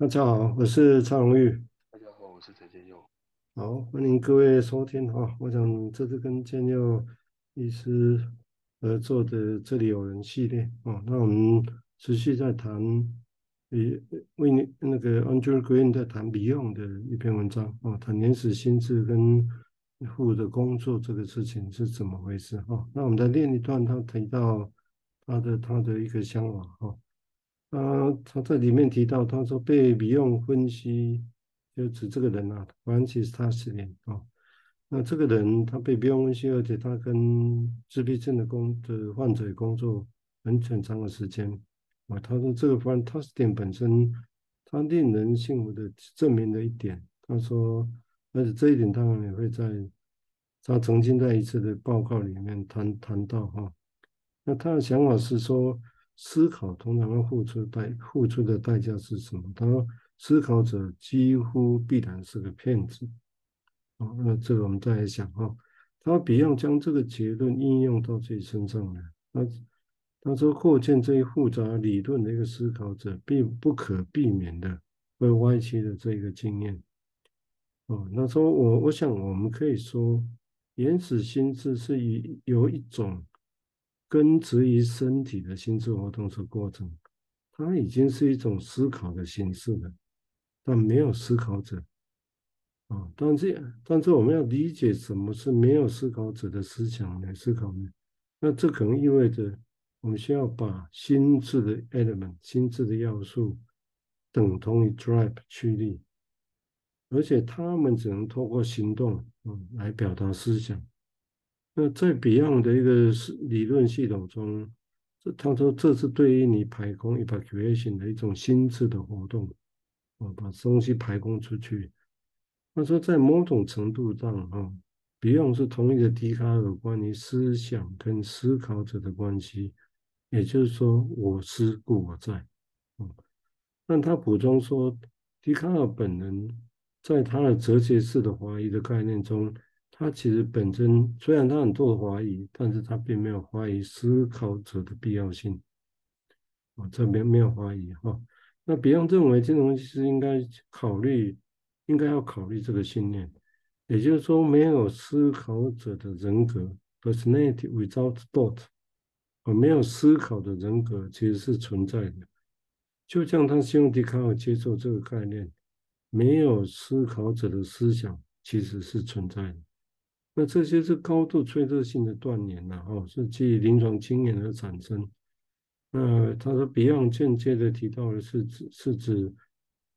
大家好，我是蔡荣玉。大家好，我是陈建佑。好，欢迎各位收听哈。我想这次跟建佑医师合作的这里有人系列哦。那我们持续在谈，比，为你那个 Andrew Green 在谈 Beyond 的一篇文章哦，谈原始心智跟 Who 的工作这个事情是怎么回事哈。那我们再练一段，他提到他的他的一个想法哈。啊，啊他在里面提到，他说被不用分析。就指这个人啊，反正其实他是人啊。那这个人他被 Beyond 分析，而且他跟自闭症的工的患者工作很很长的时间啊。他说这个 fantastic 本身，他令人信服的证明了一点。他说，而且这一点当然也会在他曾经在一次的报告里面谈谈到哈。那他的想法是说，思考通常要付出代付出的代价是什么？他说。思考者几乎必然是个骗子，哦，那这个我们再来想哈，他比要将这个结论应用到自己身上来，他他说构建这一复杂理论的一个思考者，必不可避免的会歪曲的这个经验，哦，那说我我想我们可以说，原始心智是以有一种根植于身体的心智活动的过程，它已经是一种思考的形式了。但没有思考者啊，但是但是我们要理解什么是没有思考者的思想来思考呢？那这可能意味着我们需要把心智的 element、心智的要素等同于 drive 驱力，而且他们只能透过行动嗯来表达思想。那在 Beyond 的一个理论系统中，这他说这是对于你排空 evacuation 的一种心智的活动。啊，把东西排空出去。他说，在某种程度上，哈，Beyond 是同一个笛卡尔关于思想跟思考者的关系，也就是说，我思故我在。嗯，但他补充说，笛卡尔本人在他的哲学式的怀疑的概念中，他其实本身虽然他很多怀疑，但是他并没有怀疑思考者的必要性。啊，这边没有怀疑哈。那别人认为这种东西是应该考虑，应该要考虑这个信念，也就是说，没有思考者的人格 （personality without thought），而没有思考的人格其实是存在的。就像他希望笛卡尔接受这个概念，没有思考者的思想其实是存在的。那这些是高度脆弱性的断言呐，哦，是基于临床经验而产生。那他说，Beyond 间接的提到的是指是指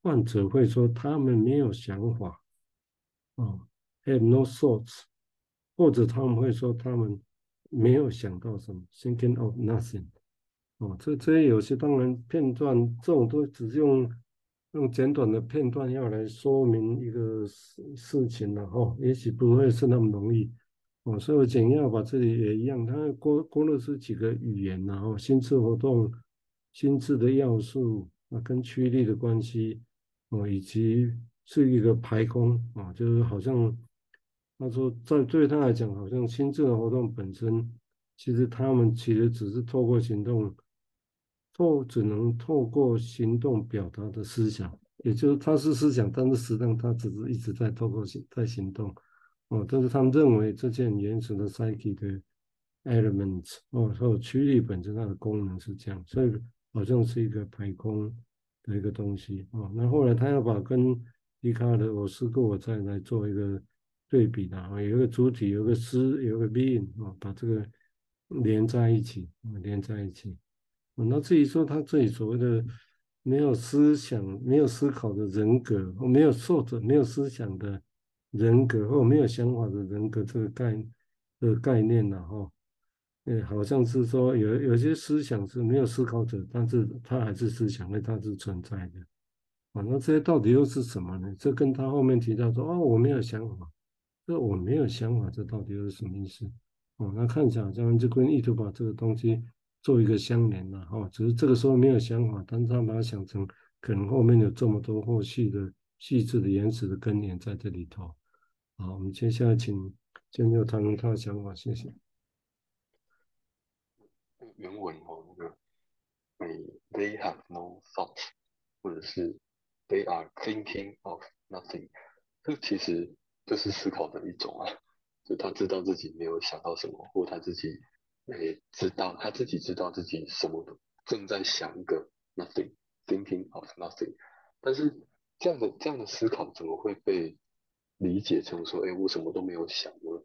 患者会说他们没有想法，啊，have no thoughts，或者他们会说他们没有想到什么，thinking of nothing，哦，这这些有些当然片段，这种都只是用用简短的片段要来说明一个事事情了哈，也许不会是那么容易。哦，所以我简要把这里也一样，它勾勾勒出几个语言，然后心智活动、心智的要素啊，跟驱力的关系，哦，以及是一个排空啊，就是好像他说在对他来讲，好像心智的活动本身，其实他们其实只是透过行动，透只能透过行动表达的思想，也就是他是思想，但是实际上他只是一直在透过行在行动。哦，但是他们认为这件原始的 psyche 的 elements 哦，还有驱力本身它的功能是这样，所以好像是一个排空的一个东西哦。那后来他要把跟笛卡尔的我思故我在来做一个对比的啊，有一个主体，有一个思，有个 being 啊，把这个连在一起，连在一起。那至于说他这里所谓的没有思想、没有思考的人格，没有受者、没有思想的。人格或没有想法的人格这个概这个概念呢？哈，呃，好像是说有有些思想是没有思考者，但是他还是思想，因为它是存在的。啊，那这些到底又是什么呢？这跟他后面提到说，哦，我没有想法，这我没有想法，这到底又是什么意思？哦，那看起来好像就跟意图把这个东西做一个相连了，哈，只是这个时候没有想法，但是他把它想成可能后面有这么多后续的细致的原始的根源在这里头。好，我们接下来请建佑谈谈他的想法，谢谢。原文哦，那个，they they have no thought，或者是 they are thinking of nothing，这其实就是思考的一种啊，就他知道自己没有想到什么，或他自己也知道他自己知道自己什么都正在想一个 nothing，thinking of nothing，但是这样的这样的思考怎么会被理解成说，哎，我什么都没有想呢？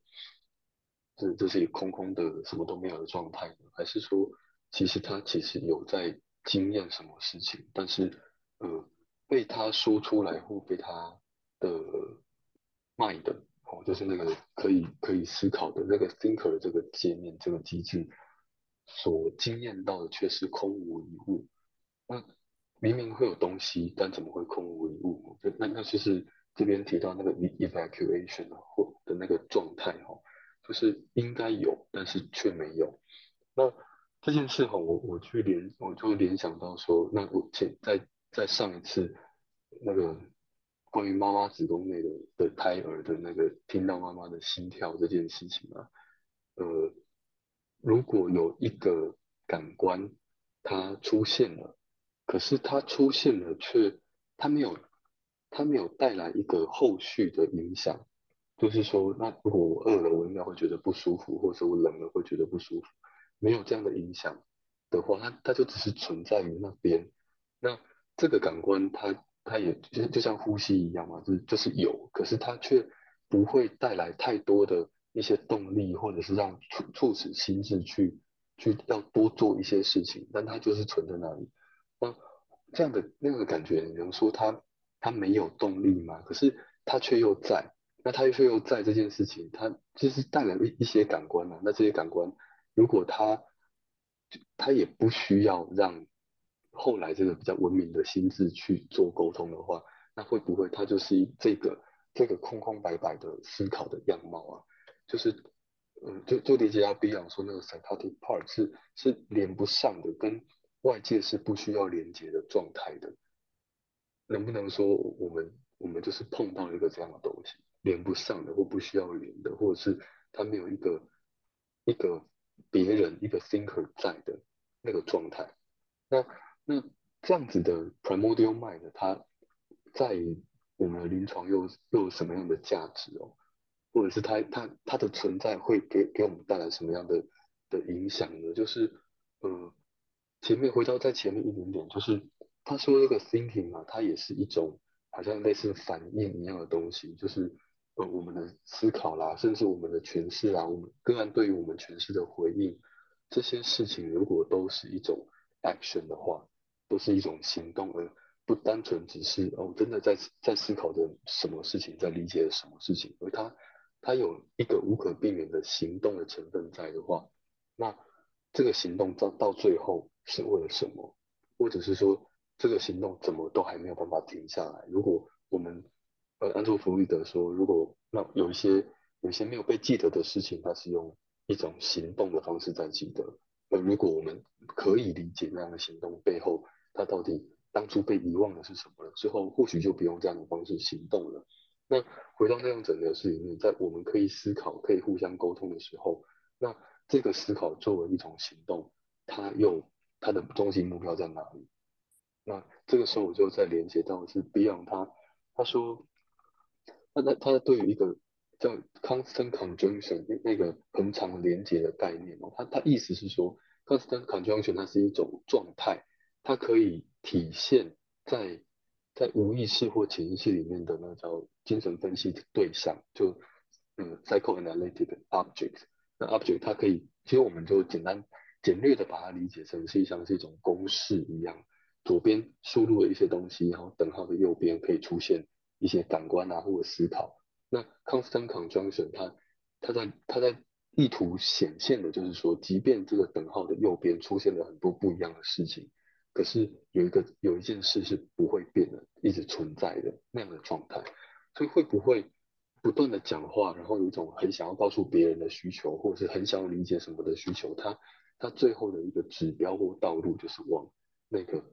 这这是一个空空的什么都没有的状态呢？还是说，其实他其实有在经验什么事情，但是呃被他说出来或被他的 mind 哦，就是那个可以可以思考的那个 thinker 的这个界面这个机制所经验到的却是空无一物。那明明会有东西，但怎么会空无一物？就那那就是这边提到那个 evacuation 或的那个状态哈。就是应该有，但是却没有。那这件事哈，我我去联，我就联想到说，那我前在在上一次那个关于妈妈子宫内的的胎儿的那个听到妈妈的心跳这件事情啊，呃，如果有一个感官它出现了，可是它出现了却它没有它没有带来一个后续的影响。就是说，那如果我饿了，我应该会觉得不舒服，或者我冷了会觉得不舒服。没有这样的影响的话，它它就只是存在于那边。那这个感官它，它也就就像呼吸一样嘛，就是就是有，可是它却不会带来太多的一些动力，或者是让促促使心智去去要多做一些事情。但它就是存在那里。那这样的那个感觉，你能说它它没有动力吗？可是它却又在。那他却又在这件事情，他其实带来一一些感官啊。那这些感官，如果他他也不需要让后来这个比较文明的心智去做沟通的话，那会不会他就是这个这个空空白白的思考的样貌啊？就是嗯，就就理解到 Beyond 说那个 psychotic part 是是连不上的，跟外界是不需要连接的状态的。能不能说我们我们就是碰到一个这样的东西？连不上的，或不需要连的，或者是他没有一个一个别人一个 thinker 在的那个状态。那那这样子的 primordial mind，它在我们的临床又又有什么样的价值哦？或者是它它它的存在会给给我们带来什么样的的影响呢？就是呃，前面回到在前面一点点，就是他说这个 thinking 啊，它也是一种好像类似反应一样的东西，就是。呃，我们的思考啦，甚至我们的诠释啦，我们个案对于我们诠释的回应，这些事情如果都是一种 action 的话，都是一种行动，而不单纯只是哦，真的在在思考着什么事情，在理解什么事情，而它它有一个无可避免的行动的成分在的话，那这个行动到到最后是为了什么？或者是说这个行动怎么都还没有办法停下来？如果我们呃，安托弗洛德说，如果那有一些有一些没有被记得的事情，它是用一种行动的方式在记得。那如果我们可以理解那样的行动背后，他到底当初被遗忘的是什么了，之后或许就不用这样的方式行动了。那回到那样整个事里面，在我们可以思考、可以互相沟通的时候，那这个思考作为一种行动，它又它的中心目标在哪里？那这个时候我就在连接到的是 Beyond 他他说。那那他对于一个叫 constant conjunction 那那个恒常连接的概念哦，他他意思是说 constant conjunction 它是一种状态，它可以体现在在无意识或潜意识里面的那叫精神分析的对象，就嗯 psychoanalytic object。那 object 它可以，其实我们就简单简略的把它理解成，实际上是一种公式一样，左边输入了一些东西，然后等号的右边可以出现。一些感官啊，或者思考，那 constant conjunction 它它在它在意图显现的就是说，即便这个等号的右边出现了很多不一样的事情，可是有一个有一件事是不会变的，一直存在的那样的状态。所以会不会不断的讲话，然后有一种很想要告诉别人的需求，或者是很想要理解什么的需求，它它最后的一个指标或道路就是往那个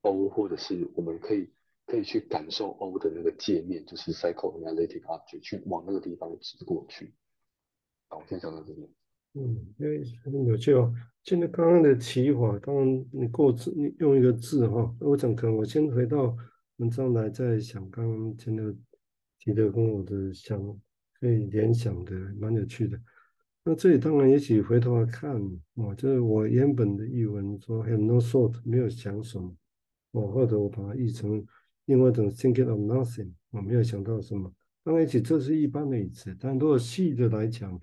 O，或者是我们可以。可以去感受 O 的那个界面，就是 psychoanalytic object，去往那个地方指过去。好，我先讲到这边。嗯，因为很有趣哦。现在刚刚的提法，当然你过字，你用一个字哈，我讲可能我先回到文章来再想，刚刚真的提的跟我的想可以联想的蛮有趣的。那这里当然也许回头来看，哦，就是我原本的译文说 have no thought 没有想什么，哦，或者我把它译成另外一种 thinking of nothing，我没有想到什么。当然也许这是一般的意思，但如果细的来讲，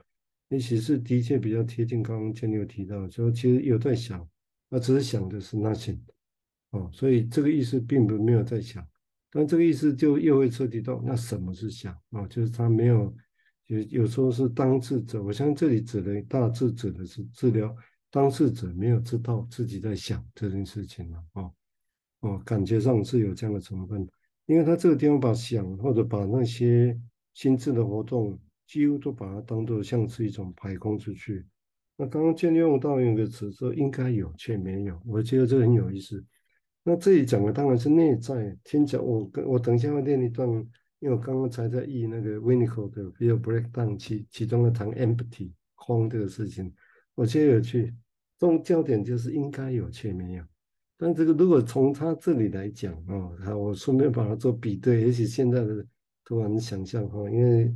也许是的确比较贴近刚刚建有提到，说其实有在想，那只是想的是 nothing。哦，所以这个意思并不没有在想，但这个意思就又会涉及到那什么是想啊？就是他没有，有有时候是当事者，我相信这里指的大致指的是治疗当事者没有知道自己在想这件事情了哦哦，感觉上是有这样的成分，因为他这个地方把想或者把那些心智的活动几乎都把它当做像是一种排空出去。那刚刚建立用到用一个词说应该有却没有，我觉得这个很有意思。那这里讲的当然是内在，听讲我跟我等一下会念一段，因为我刚刚才在译那个 Winnicott 的 Fear Breakdown 其其中的谈 empty 空这个事情，我觉得有趣。重焦点就是应该有却没有，但这个如果从他这里来讲哦，好，我顺便把它做比对，也许现在的突然想象哈，因为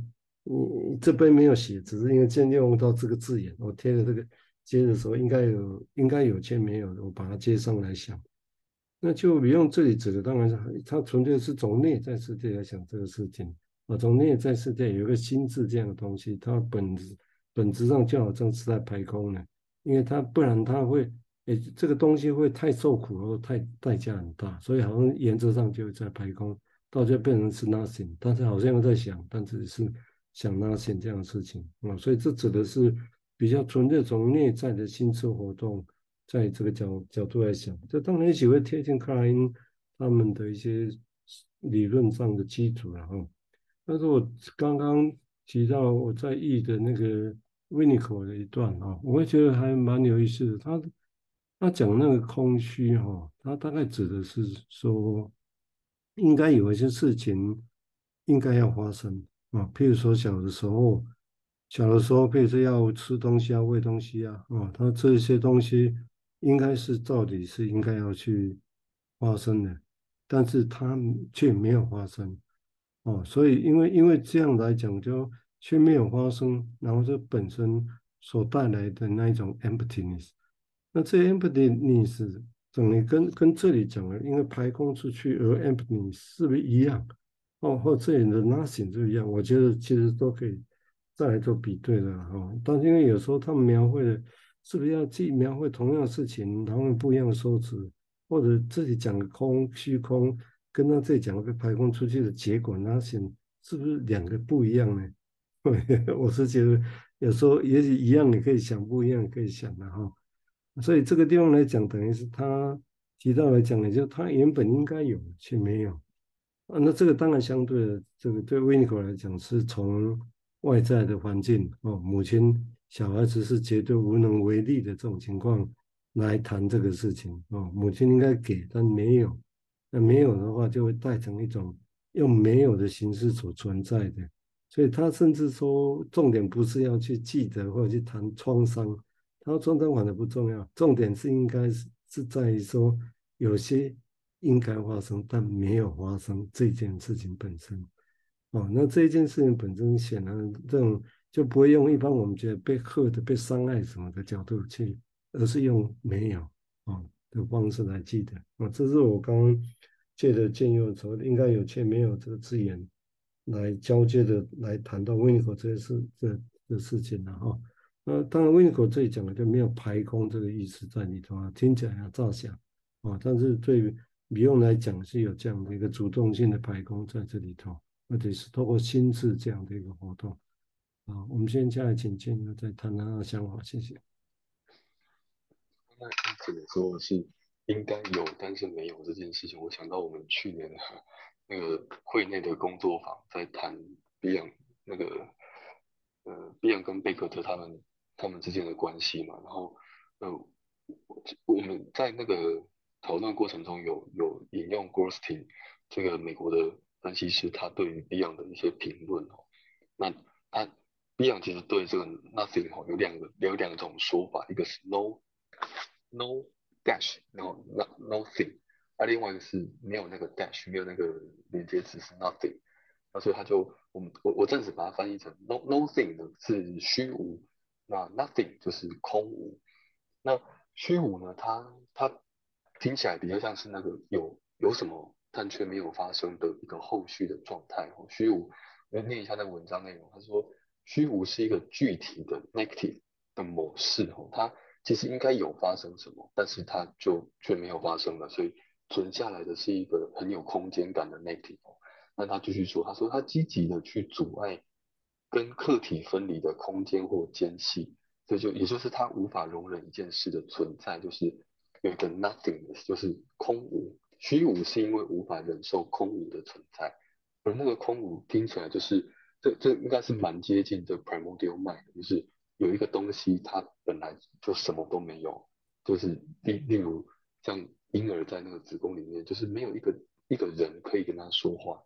你这边没有写，只是因为今天用到这个字眼，我贴的这个接的时候应该有应该有却没有，我把它接上来想。那就不用这里指的，当然是它纯粹是从内在世界来想这个事情啊。从内在世界有一个心智这样的东西，它本质本质上就好像是在排空了，因为它不然它会诶，这个东西会太受苦然后太代价很大，所以好像原则上就在排空，到最后变成是 nothing，但是好像又在想，但只是想拉线这样的事情啊。所以这指的是比较纯粹从内在的心智活动。在这个角角度来想，这当然也许会贴近克莱因他们的一些理论上的基础了哈。但是我刚刚提到我在译的那个 Winnicott 的一段哈，我会觉得还蛮有意思的。他他讲那个空虚哈，他大概指的是说，应该有一些事情应该要发生啊，譬如说小的时候，小的时候譬如说要吃东西啊，喂东西啊，啊，他这些东西。应该是照理是应该要去发生的，但是它却没有发生哦，所以因为因为这样来讲，就却没有发生，然后这本身所带来的那一种 emptiness，那这 emptiness 等于跟跟这里讲的，因为排空出去而 emptiness 是不是一样？哦，或这里的 nothing 就一样？我觉得其实都可以再来做比对的哈，但是因为有时候他们描绘的。是不是要既描绘同样的事情，然后不一样的说辞，或者自己讲的空虚空，跟他这里讲的排空出去的结果，那些是不是两个不一样呢？我是觉得有时候也许一样，你可以想不一样，可以想的哈。所以这个地方来讲，等于是他提到来讲，也就他原本应该有却没有啊。那这个当然相对的，这个对维尼口来讲，是从外在的环境哦，母亲。小孩子是绝对无能为力的这种情况来谈这个事情哦，母亲应该给，但没有，那没有的话就会带成一种用没有的形式所存在的，所以他甚至说重点不是要去记得或者去谈创伤，他说创伤反而不重要，重点是应该是是在于说有些应该发生但没有发生这件事情本身哦，那这件事情本身显然这种。就不会用一般我们觉得被吓的、被伤害什么的角度去，而是用没有啊的方式来记得啊。这是我刚刚借的借用的时候，应该有却没有这个字眼来交接的来谈到温尼口这些事这的事情了哈。那当然温尼口这里讲的就没有排空这个意思在里头啊，听起来要照想啊，但是对比用来讲是有这样的一个主动性的排空在这里头，或者是透过心智这样的一个活动。啊，我们现在请建佑再谈谈他的想法，谢谢。那只能说是应该有，但是没有这件事情。我想到我们去年的那个会内的工作坊，在谈 Beyond 那个呃 Beyond 跟贝克特他们他们之间的关系嘛。然后呃我们在那个讨论过程中有有引用 Goldstein 这个美国的分析师，他对于 Beyond 的一些评论哦，那他。Beyond 其实对这个 nothing 哦有两个有两种说法，一个是 no no dash，然后 no nothing，啊，另外一个是没有那个 dash，没有那个连接词是 nothing，那所以他就我们我我暂时把它翻译成 no nothing 呢是虚无，那 nothing 就是空无，那虚无呢，它它听起来比较像是那个有有什么但却没有发生的一个后续的状态哦，虚无，我念一下那个文章内容，他说虚无是一个具体的 negative 的模式哦，它其实应该有发生什么，但是它就却没有发生了，所以。存下来的是一个很有空间感的 negative，那他继续说，他说他积极的去阻碍跟客体分离的空间或间隙，这就也就是他无法容忍一件事的存在，就是有一个 nothingness，就是空无，虚无是因为无法忍受空无的存在，而那个空无听起来就是这这应该是蛮接近这 primordial mind，就是有一个东西它本来就什么都没有，就是例例如像。婴儿在那个子宫里面，就是没有一个一个人可以跟他说话，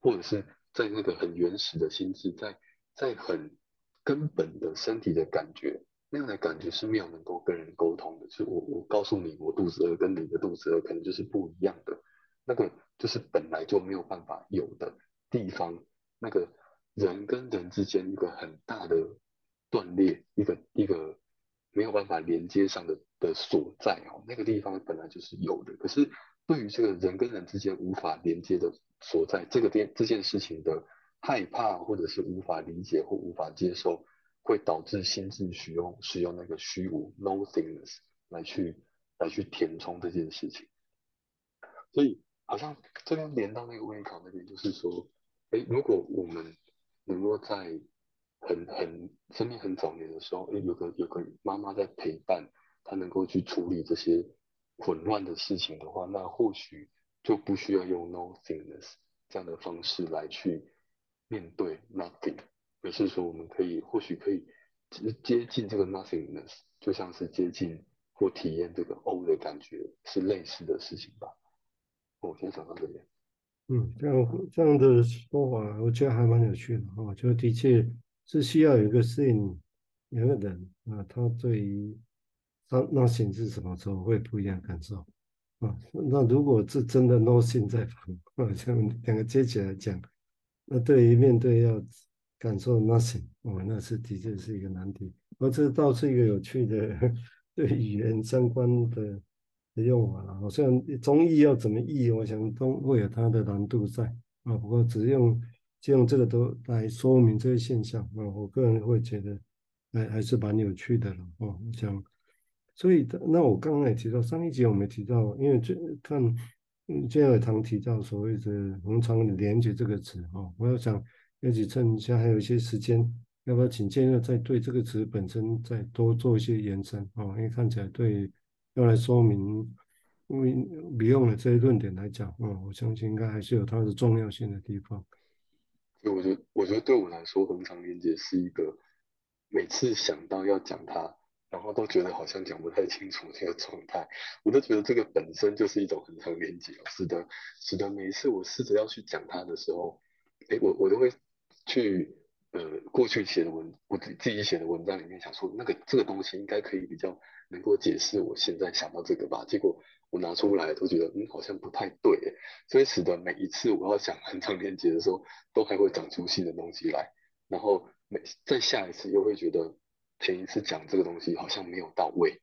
或者是在那个很原始的心智，在在很根本的身体的感觉，那样的感觉是没有能够跟人沟通。我我告诉你，我肚子饿跟你的肚子饿可能就是不一样的，那个就是本来就没有办法有的地方，那个人跟人之间一个很大的断裂，一个一个。没有办法连接上的的所在哦，那个地方本来就是有的。可是对于这个人跟人之间无法连接的所在，这个电这件事情的害怕或者是无法理解或无法接受，会导致心智使用使用那个虚无 nothingness 来去来去填充这件事情。所以好像这边连到那个温考那边，就是说，哎，如果我们能够在很很生命很早年的时候，诶，有个有个妈妈在陪伴，她能够去处理这些混乱的事情的话，那或许就不需要用 nothingness 这样的方式来去面对 nothing，而是说我们可以或许可以接接近这个 nothingness，就像是接近或体验这个 O 的感觉，是类似的事情吧。我先讲到这边。嗯，这样这样的说法，我觉得还蛮有趣的哦，就的确。是需要有一个适应，有个人啊，他对于他 nothing 是什么时候会不一样感受啊？那如果是真的 nothing 在旁啊，像两个接起来讲，那对于面对要感受 nothing，哦，那是的确是一个难题。而这倒是一个有趣的对语言相关的的用法了。好像中译要怎么译，我想都会有它的难度在啊。不过只用。就用这个都来说明这些现象啊，我个人会觉得还还是蛮有趣的了哦。讲，所以那我刚刚也提到上一集我们提到，因为这看嗯，建友堂提到所谓的恒常连接这个词哦，我要想也许趁一下还有一些时间，要不要请建友再对这个词本身再多做一些延伸哦？因为看起来对要来说明，因为利用了这些论点来讲嗯，我相信应该还是有它的重要性的地方。所以我觉得，我觉得对我来说，恒常连接是一个每次想到要讲它，然后都觉得好像讲不太清楚这个状态，我都觉得这个本身就是一种恒常连接，使得使得每一次我试着要去讲它的时候，哎，我我都会去呃过去写的文，我自自己写的文章里面想说，那个这个东西应该可以比较能够解释我现在想到这个吧，结果。我拿出来都觉得，嗯，好像不太对，所以使得每一次我要讲很长连接的时候，都还会长出新的东西来，然后每再下一次又会觉得前一次讲这个东西好像没有到位。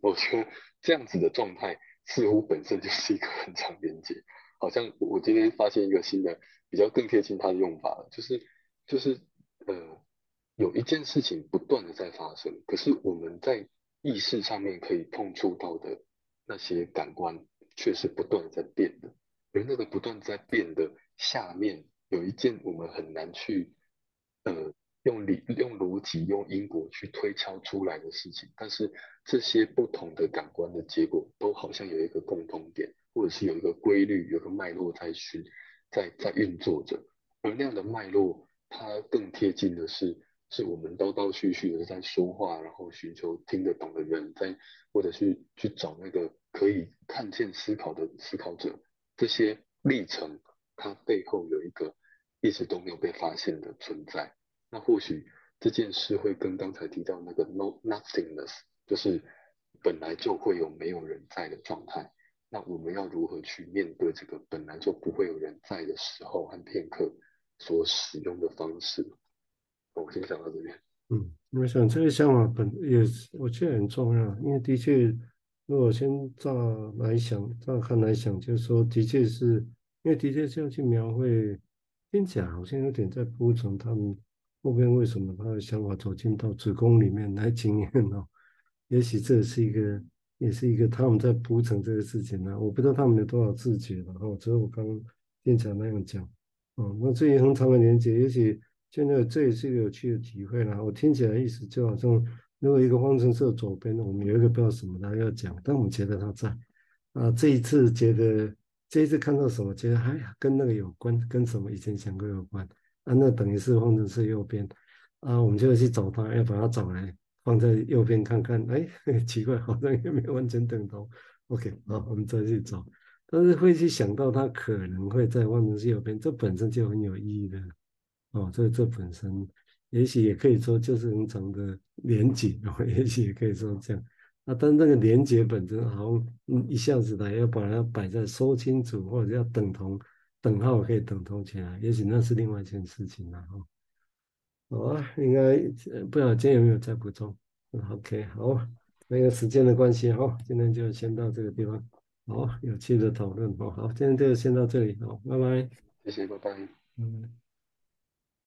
我觉得这样子的状态似乎本身就是一个很长连接，好像我今天发现一个新的比较更贴近它的用法了，就是就是呃，有一件事情不断的在发生，可是我们在意识上面可以碰触到的。那些感官却是不断在变的，而那个不断在变的下面有一件我们很难去呃用理用逻辑用因果去推敲出来的事情，但是这些不同的感官的结果都好像有一个共通点，或者是有一个规律，有个脉络在循在在运作着，而那样的脉络它更贴近的是。是我们叨叨絮絮的在说话，然后寻求听得懂的人在，在或者是去找那个可以看见思考的思考者，这些历程，它背后有一个一直都没有被发现的存在。那或许这件事会跟刚才提到那个 no nothingness，就是本来就会有没有人在的状态，那我们要如何去面对这个本来就不会有人在的时候和片刻所使用的方式？我先讲到这边。嗯，我想这个想法本也是我觉得很重要，因为的确，如果先照来想，照看来想，就是说，的确是因为的确是要去描绘，听起来好像有点在铺陈他们后边为什么他的想法走进到子宫里面来经验哦，也许这是一个，也是一个他们在铺陈这个事情呢、我不知道他们有多少自觉了哦，只有我刚刚听起来那样讲，哦，那这一横长的连接，也许。现在这也是一个有趣的体会啦。我听起来意思就好像，如果一个方程式左边，我们有一个不知道什么他要讲，但我们觉得他在啊。这一次觉得，这一次看到什么，觉得哎呀，跟那个有关，跟什么以前想过有关啊。那等于是方程式右边啊，我们就要去找他，要把它找来放在右边看看。哎，奇怪，好像也没有完全等同。OK，好，我们再去找，但是会去想到它可能会在方程式右边，这本身就很有意义的。哦，这这本身也许也可以说就是很长的连结，哦，也许也可以说这样。啊，但那个连结本身好像一下子来要把它摆在说清楚，或者要等同等号可以等同起来，也许那是另外一件事情了哈。好啊，应该不知道今天有没有再补充？OK，好，那个时间的关系哈，今天就先到这个地方。好，有趣的讨论哦。好，今天就先到这里，好，拜拜。谢谢，拜拜。嗯。